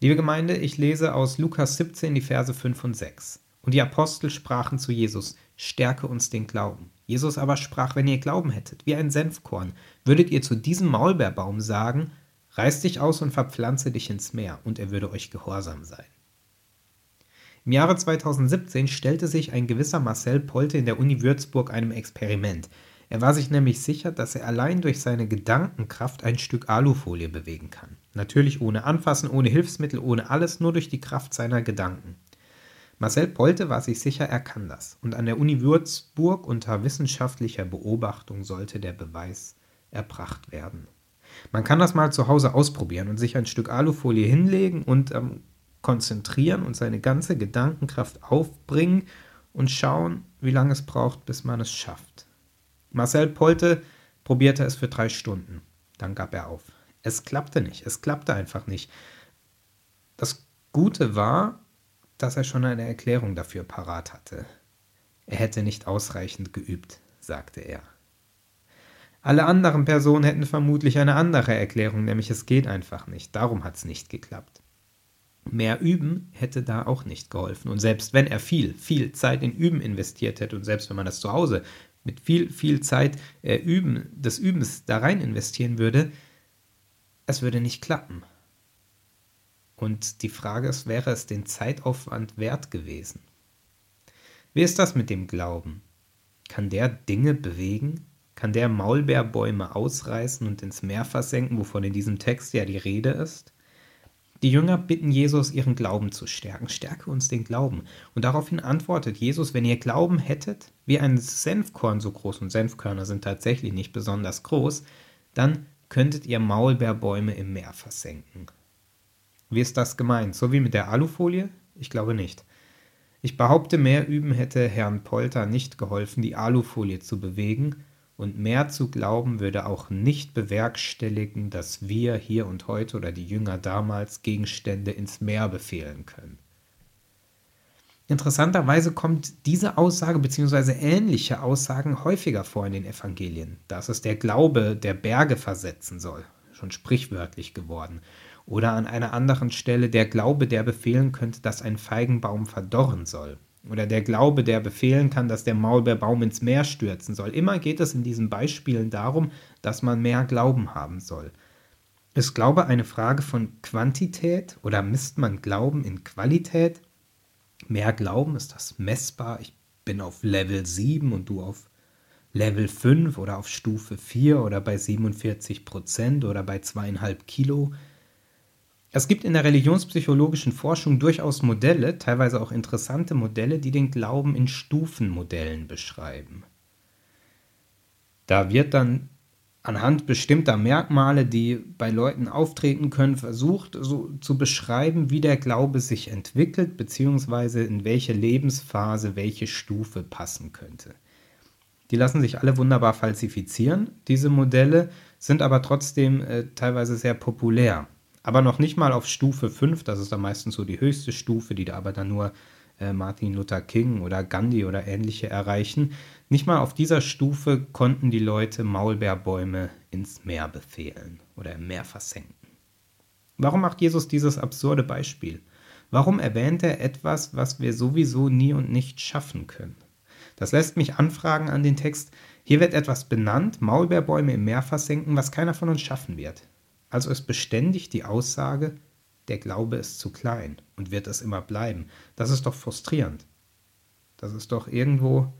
Liebe Gemeinde, ich lese aus Lukas 17 die Verse 5 und 6. Und die Apostel sprachen zu Jesus, stärke uns den Glauben. Jesus aber sprach, wenn ihr Glauben hättet, wie ein Senfkorn, würdet ihr zu diesem Maulbeerbaum sagen, reiß dich aus und verpflanze dich ins Meer, und er würde euch gehorsam sein. Im Jahre 2017 stellte sich ein gewisser Marcel Polte in der Uni Würzburg einem Experiment. Er war sich nämlich sicher, dass er allein durch seine Gedankenkraft ein Stück Alufolie bewegen kann. Natürlich ohne Anfassen, ohne Hilfsmittel, ohne alles, nur durch die Kraft seiner Gedanken. Marcel Polte war sich sicher, er kann das. Und an der Uni Würzburg unter wissenschaftlicher Beobachtung sollte der Beweis erbracht werden. Man kann das mal zu Hause ausprobieren und sich ein Stück Alufolie hinlegen und ähm, konzentrieren und seine ganze Gedankenkraft aufbringen und schauen, wie lange es braucht, bis man es schafft. Marcel Polte probierte es für drei Stunden. Dann gab er auf. Es klappte nicht. Es klappte einfach nicht. Das Gute war, dass er schon eine Erklärung dafür parat hatte. Er hätte nicht ausreichend geübt, sagte er. Alle anderen Personen hätten vermutlich eine andere Erklärung, nämlich es geht einfach nicht, darum hat es nicht geklappt. Mehr Üben hätte da auch nicht geholfen. Und selbst wenn er viel, viel Zeit in Üben investiert hätte und selbst wenn man das zu Hause mit viel, viel Zeit äh, Üben, des Übens da rein investieren würde, es würde nicht klappen. Und die Frage ist, wäre es den Zeitaufwand wert gewesen? Wie ist das mit dem Glauben? Kann der Dinge bewegen? Kann der Maulbeerbäume ausreißen und ins Meer versenken, wovon in diesem Text ja die Rede ist? Die Jünger bitten Jesus, ihren Glauben zu stärken. Stärke uns den Glauben. Und daraufhin antwortet Jesus, wenn ihr Glauben hättet, wie ein Senfkorn so groß, und Senfkörner sind tatsächlich nicht besonders groß, dann könntet ihr Maulbeerbäume im Meer versenken. Wie ist das gemeint? So wie mit der Alufolie? Ich glaube nicht. Ich behaupte, mehr Üben hätte Herrn Polter nicht geholfen, die Alufolie zu bewegen, und mehr zu glauben würde auch nicht bewerkstelligen, dass wir hier und heute oder die Jünger damals Gegenstände ins Meer befehlen können. Interessanterweise kommt diese Aussage bzw. ähnliche Aussagen häufiger vor in den Evangelien, dass es der Glaube der Berge versetzen soll, schon sprichwörtlich geworden. Oder an einer anderen Stelle der Glaube, der befehlen könnte, dass ein Feigenbaum verdorren soll. Oder der Glaube, der befehlen kann, dass der Maulbeerbaum ins Meer stürzen soll. Immer geht es in diesen Beispielen darum, dass man mehr Glauben haben soll. Ist Glaube eine Frage von Quantität oder misst man Glauben in Qualität? Mehr Glauben, ist das messbar? Ich bin auf Level 7 und du auf Level 5 oder auf Stufe 4 oder bei 47 Prozent oder bei zweieinhalb Kilo. Es gibt in der religionspsychologischen Forschung durchaus Modelle, teilweise auch interessante Modelle, die den Glauben in Stufenmodellen beschreiben. Da wird dann anhand bestimmter Merkmale, die bei Leuten auftreten können, versucht so zu beschreiben, wie der Glaube sich entwickelt, beziehungsweise in welche Lebensphase welche Stufe passen könnte. Die lassen sich alle wunderbar falsifizieren, diese Modelle, sind aber trotzdem äh, teilweise sehr populär aber noch nicht mal auf Stufe 5, das ist dann meistens so die höchste Stufe, die da aber dann nur äh, Martin Luther King oder Gandhi oder ähnliche erreichen. Nicht mal auf dieser Stufe konnten die Leute Maulbeerbäume ins Meer befehlen oder im Meer versenken. Warum macht Jesus dieses absurde Beispiel? Warum erwähnt er etwas, was wir sowieso nie und nicht schaffen können? Das lässt mich anfragen an den Text, hier wird etwas benannt, Maulbeerbäume im Meer versenken, was keiner von uns schaffen wird. Also ist beständig die Aussage, der Glaube ist zu klein und wird es immer bleiben. Das ist doch frustrierend. Das ist doch irgendwo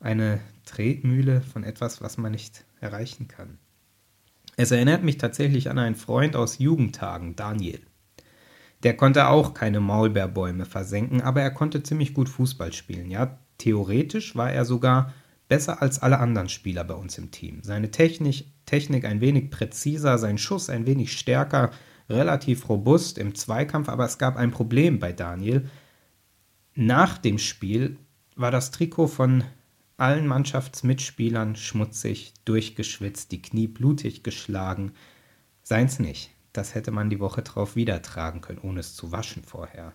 eine Tretmühle von etwas, was man nicht erreichen kann. Es erinnert mich tatsächlich an einen Freund aus Jugendtagen, Daniel. Der konnte auch keine Maulbeerbäume versenken, aber er konnte ziemlich gut Fußball spielen. Ja, theoretisch war er sogar besser als alle anderen Spieler bei uns im Team. Seine Technik, Technik ein wenig präziser, sein Schuss ein wenig stärker, relativ robust im Zweikampf, aber es gab ein Problem bei Daniel. Nach dem Spiel war das Trikot von allen Mannschaftsmitspielern schmutzig, durchgeschwitzt, die Knie blutig geschlagen. Seins nicht. Das hätte man die Woche drauf wieder tragen können, ohne es zu waschen vorher.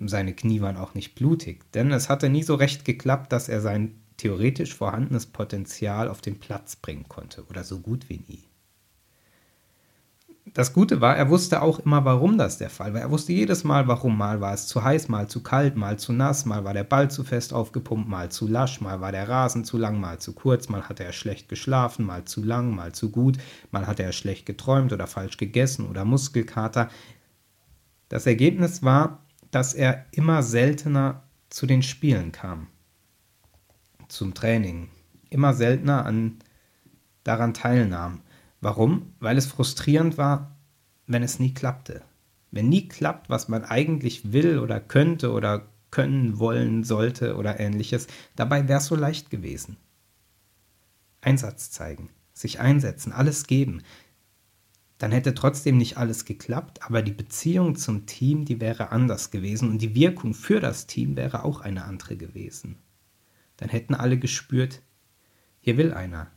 Seine Knie waren auch nicht blutig, denn es hatte nie so recht geklappt, dass er sein theoretisch vorhandenes Potenzial auf den Platz bringen konnte oder so gut wie nie. das Gute war, er wusste auch immer, warum das der Fall war. Er wusste jedes Mal, warum. Mal war es zu heiß, mal zu kalt, mal zu nass, mal war der Ball zu fest aufgepumpt, mal zu lasch, mal war der Rasen zu lang, mal zu kurz, mal hatte er schlecht geschlafen, mal zu lang, mal zu gut, mal hatte er schlecht geträumt oder falsch gegessen oder Muskelkater. Das Ergebnis war, dass er immer seltener zu den Spielen kam, zum Training, immer seltener an, daran teilnahm. Warum? Weil es frustrierend war, wenn es nie klappte. Wenn nie klappt, was man eigentlich will oder könnte oder können, wollen, sollte oder ähnliches, dabei wäre es so leicht gewesen. Einsatz zeigen, sich einsetzen, alles geben. Dann hätte trotzdem nicht alles geklappt, aber die Beziehung zum Team, die wäre anders gewesen und die Wirkung für das Team wäre auch eine andere gewesen. Dann hätten alle gespürt, hier will einer,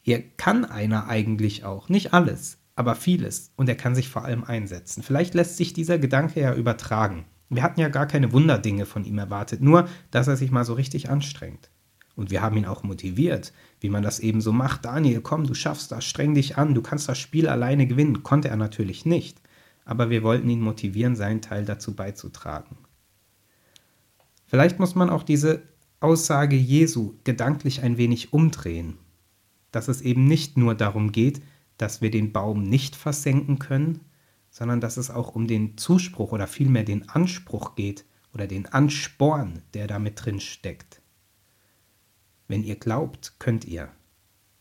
hier kann einer eigentlich auch, nicht alles, aber vieles. Und er kann sich vor allem einsetzen. Vielleicht lässt sich dieser Gedanke ja übertragen. Wir hatten ja gar keine Wunderdinge von ihm erwartet, nur dass er sich mal so richtig anstrengt. Und wir haben ihn auch motiviert, wie man das eben so macht. Daniel, komm, du schaffst das, streng dich an, du kannst das Spiel alleine gewinnen. Konnte er natürlich nicht. Aber wir wollten ihn motivieren, seinen Teil dazu beizutragen. Vielleicht muss man auch diese Aussage Jesu gedanklich ein wenig umdrehen dass es eben nicht nur darum geht, dass wir den Baum nicht versenken können, sondern dass es auch um den Zuspruch oder vielmehr den Anspruch geht oder den Ansporn, der damit drin steckt. Wenn ihr glaubt, könnt ihr,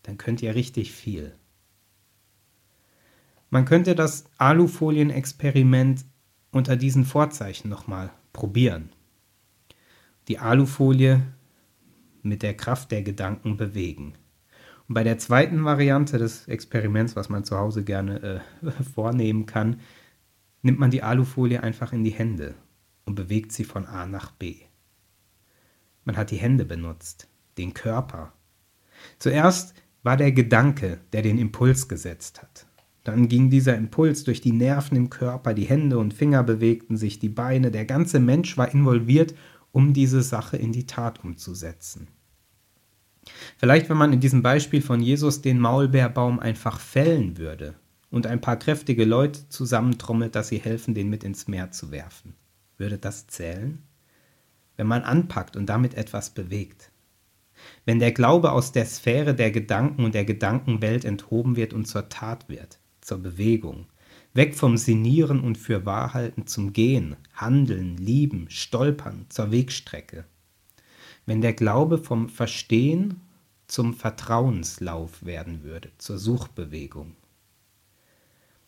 dann könnt ihr richtig viel. Man könnte das Alufolien-Experiment unter diesen Vorzeichen nochmal probieren. Die Alufolie mit der Kraft der Gedanken bewegen. Und bei der zweiten Variante des Experiments, was man zu Hause gerne äh, vornehmen kann, nimmt man die Alufolie einfach in die Hände und bewegt sie von A nach B. Man hat die Hände benutzt, den Körper. Zuerst war der Gedanke, der den Impuls gesetzt hat. Dann ging dieser Impuls durch die Nerven im Körper, die Hände und Finger bewegten sich, die Beine, der ganze Mensch war involviert, um diese Sache in die Tat umzusetzen. Vielleicht, wenn man in diesem Beispiel von Jesus den Maulbeerbaum einfach fällen würde und ein paar kräftige Leute zusammentrommelt, dass sie helfen, den mit ins Meer zu werfen. Würde das zählen? Wenn man anpackt und damit etwas bewegt. Wenn der Glaube aus der Sphäre der Gedanken und der Gedankenwelt enthoben wird und zur Tat wird, zur Bewegung, weg vom Sinieren und für Wahrhalten zum Gehen, Handeln, Lieben, Stolpern, zur Wegstrecke wenn der Glaube vom Verstehen zum Vertrauenslauf werden würde, zur Suchbewegung.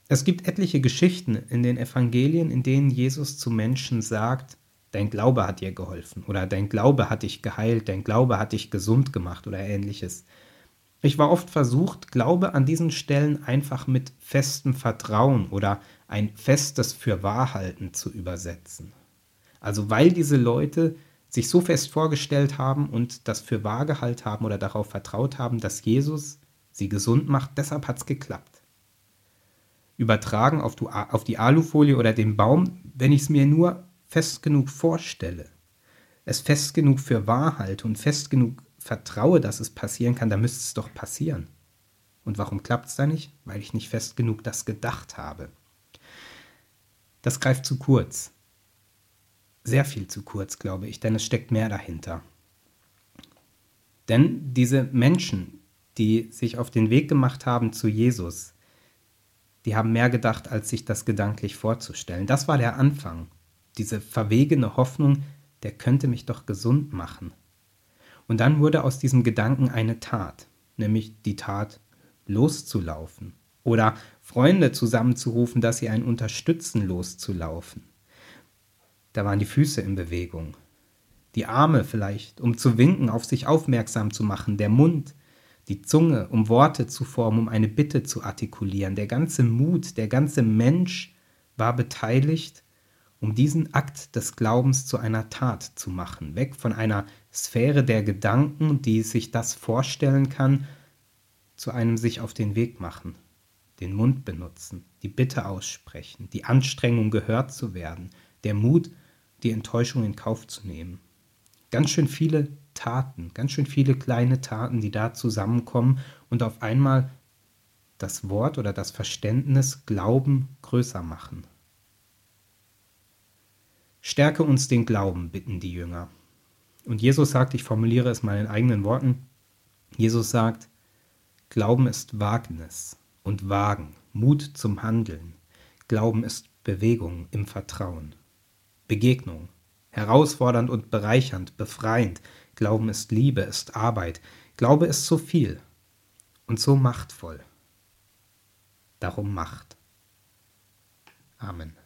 Es gibt etliche Geschichten in den Evangelien, in denen Jesus zu Menschen sagt, dein Glaube hat dir geholfen oder dein Glaube hat dich geheilt, dein Glaube hat dich gesund gemacht oder ähnliches. Ich war oft versucht, Glaube an diesen Stellen einfach mit festem Vertrauen oder ein festes Fürwahrhalten zu übersetzen. Also weil diese Leute sich so fest vorgestellt haben und das für wahr gehalten haben oder darauf vertraut haben, dass Jesus sie gesund macht, deshalb hat es geklappt. Übertragen auf, die Alufolie oder den Baum, wenn ich es mir nur fest genug vorstelle, es fest genug für wahr halte und fest genug vertraue, dass es passieren kann, dann müsste es doch passieren. Und warum klappt es da nicht? Weil ich nicht fest genug das gedacht habe. Das greift zu kurz sehr viel zu kurz, glaube ich, denn es steckt mehr dahinter. Denn diese Menschen, die sich auf den Weg gemacht haben zu Jesus, die haben mehr gedacht, als sich das gedanklich vorzustellen. Das war der Anfang. Diese verwegene Hoffnung, der könnte mich doch gesund machen. Und dann wurde aus diesem Gedanken eine Tat, nämlich die Tat, loszulaufen oder Freunde zusammenzurufen, dass sie einen unterstützen, loszulaufen. Da waren die Füße in Bewegung. Die Arme vielleicht, um zu winken, auf sich aufmerksam zu machen, der Mund, die Zunge, um Worte zu formen, um eine Bitte zu artikulieren. Der ganze Mut, der ganze Mensch war beteiligt, um diesen Akt des Glaubens zu einer Tat zu machen, weg von einer Sphäre der Gedanken, die sich das vorstellen kann, zu einem sich auf den Weg machen, den Mund benutzen, die Bitte aussprechen, die Anstrengung gehört zu werden, der Mut, die Enttäuschung in Kauf zu nehmen. Ganz schön viele Taten, ganz schön viele kleine Taten, die da zusammenkommen und auf einmal das Wort oder das Verständnis Glauben größer machen. Stärke uns den Glauben, bitten die Jünger. Und Jesus sagt, ich formuliere es mal in eigenen Worten, Jesus sagt, Glauben ist Wagnis und Wagen, Mut zum Handeln. Glauben ist Bewegung im Vertrauen. Begegnung, herausfordernd und bereichernd, befreiend. Glauben ist Liebe, ist Arbeit. Glaube ist so viel und so machtvoll. Darum Macht. Amen.